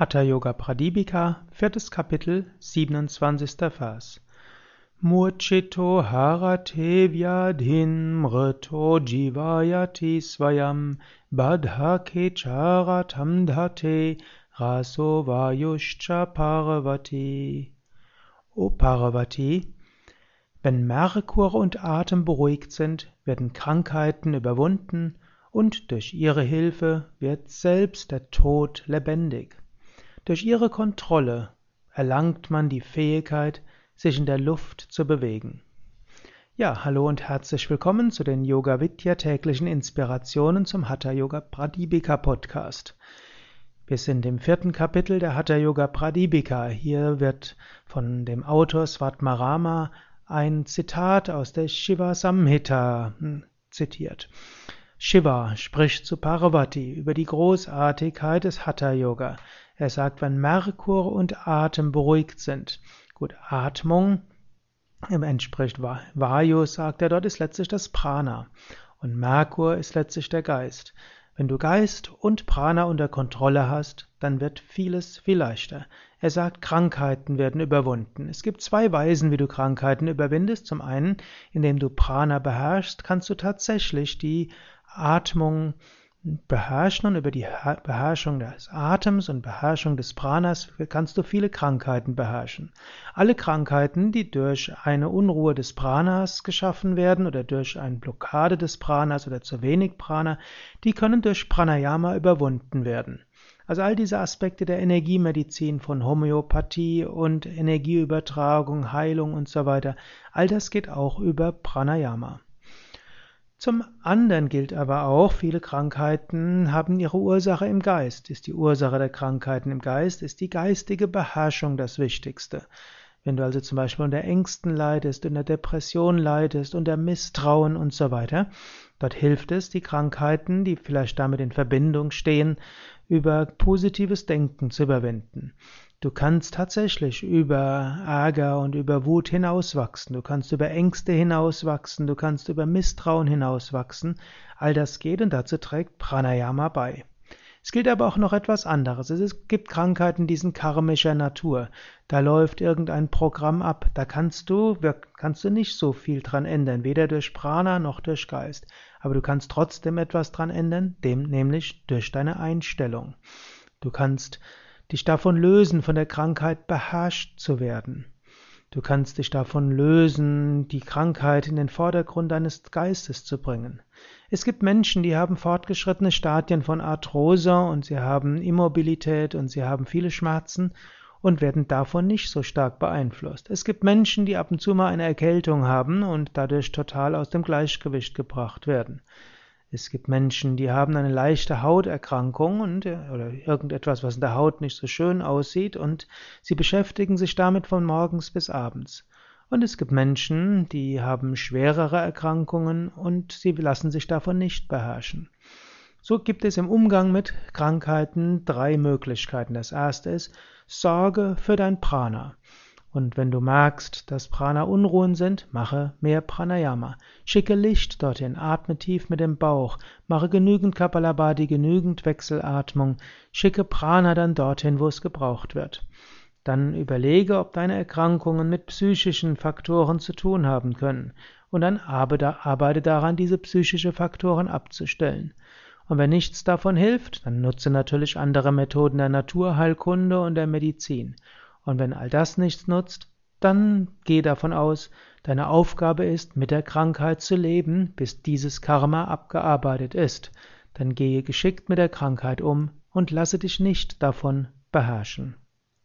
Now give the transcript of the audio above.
Hatha Yoga Pradipika, viertes Kapitel, 27. Vers. Murchito harate vyadhin mrito jivayati svayam badhake charatam dhate raso vayuscha parvati. O Parvati, wenn Merkur und Atem beruhigt sind, werden Krankheiten überwunden und durch ihre Hilfe wird selbst der Tod lebendig. Durch ihre Kontrolle erlangt man die Fähigkeit, sich in der Luft zu bewegen. Ja, hallo und herzlich willkommen zu den Yoga Vidya täglichen Inspirationen zum Hatha Yoga Pradipika Podcast. Wir sind im vierten Kapitel der Hatha Yoga Pradipika. Hier wird von dem Autor Svatmarama ein Zitat aus der Shiva Samhita hm, zitiert. Shiva spricht zu Parvati über die Großartigkeit des Hatha Yoga. Er sagt, wenn Merkur und Atem beruhigt sind. Gut, Atmung entspricht Vayu, sagt er, dort ist letztlich das Prana. Und Merkur ist letztlich der Geist. Wenn du Geist und Prana unter Kontrolle hast, dann wird vieles viel leichter. Er sagt, Krankheiten werden überwunden. Es gibt zwei Weisen, wie du Krankheiten überwindest. Zum einen, indem du Prana beherrschst, kannst du tatsächlich die Atmung beherrschen und über die Beherrschung des Atems und Beherrschung des Pranas kannst du viele Krankheiten beherrschen. Alle Krankheiten, die durch eine Unruhe des Pranas geschaffen werden oder durch eine Blockade des Pranas oder zu wenig Prana, die können durch Pranayama überwunden werden. Also all diese Aspekte der Energiemedizin von Homöopathie und Energieübertragung, Heilung und so weiter, all das geht auch über Pranayama. Zum anderen gilt aber auch, viele Krankheiten haben ihre Ursache im Geist. Ist die Ursache der Krankheiten im Geist, ist die geistige Beherrschung das Wichtigste. Wenn du also zum Beispiel unter Ängsten leidest, unter Depression leidest, unter Misstrauen und so weiter, dort hilft es, die Krankheiten, die vielleicht damit in Verbindung stehen, über positives Denken zu überwinden. Du kannst tatsächlich über Ärger und über Wut hinauswachsen, du kannst über Ängste hinauswachsen, du kannst über Misstrauen hinauswachsen. All das geht und dazu trägt Pranayama bei. Es gilt aber auch noch etwas anderes. Es gibt Krankheiten, die sind karmischer Natur. Da läuft irgendein Programm ab. Da kannst du, kannst du nicht so viel dran ändern, weder durch Prana noch durch Geist. Aber du kannst trotzdem etwas dran ändern, dem nämlich durch deine Einstellung. Du kannst dich davon lösen, von der Krankheit beherrscht zu werden. Du kannst dich davon lösen, die Krankheit in den Vordergrund deines Geistes zu bringen. Es gibt Menschen, die haben fortgeschrittene Stadien von Arthrose und sie haben Immobilität und sie haben viele Schmerzen und werden davon nicht so stark beeinflusst. Es gibt Menschen, die ab und zu mal eine Erkältung haben und dadurch total aus dem Gleichgewicht gebracht werden. Es gibt Menschen, die haben eine leichte Hauterkrankung und, äh, oder irgendetwas, was in der Haut nicht so schön aussieht und sie beschäftigen sich damit von morgens bis abends. Und es gibt Menschen, die haben schwerere Erkrankungen und sie lassen sich davon nicht beherrschen. So gibt es im Umgang mit Krankheiten drei Möglichkeiten. Das erste ist, sorge für dein Prana. Und wenn du merkst, dass Prana Unruhen sind, mache mehr Pranayama. Schicke Licht dorthin, atme tief mit dem Bauch, mache genügend Kapalabhati, genügend Wechselatmung, schicke Prana dann dorthin, wo es gebraucht wird. Dann überlege, ob deine Erkrankungen mit psychischen Faktoren zu tun haben können. Und dann arbeite daran, diese psychischen Faktoren abzustellen. Und wenn nichts davon hilft, dann nutze natürlich andere Methoden der Naturheilkunde und der Medizin. Und wenn all das nichts nutzt, dann geh davon aus, deine Aufgabe ist, mit der Krankheit zu leben, bis dieses Karma abgearbeitet ist. Dann gehe geschickt mit der Krankheit um und lasse dich nicht davon beherrschen.